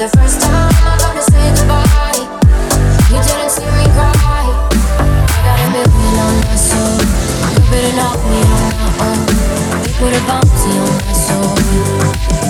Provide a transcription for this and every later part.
the first time I to say goodbye, you didn't see me cry. I got a million on my soul. Knock me on my own. Put a bounty on my soul.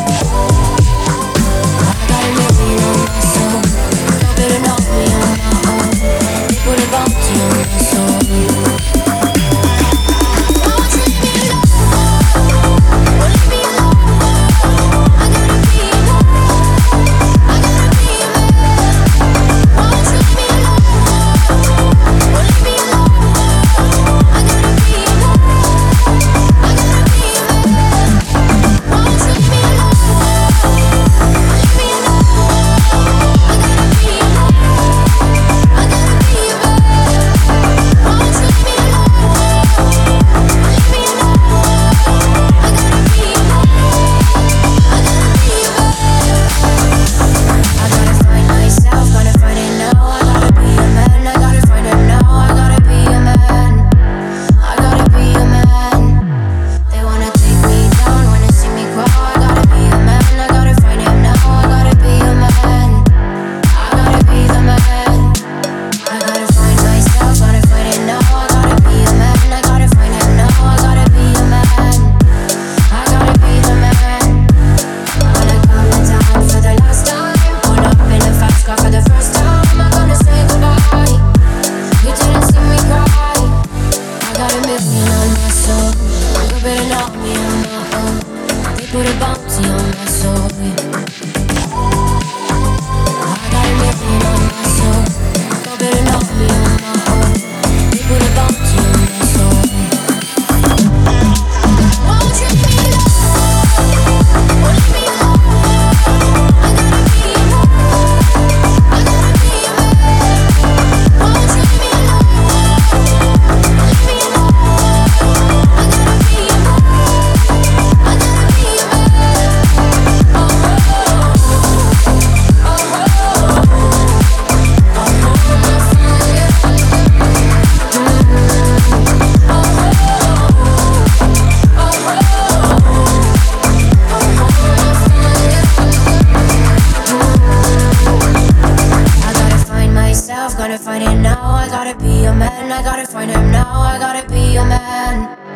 They put a bounty on my soul. gotta find him now. I gotta be a man. I gotta find him now. I gotta be a man.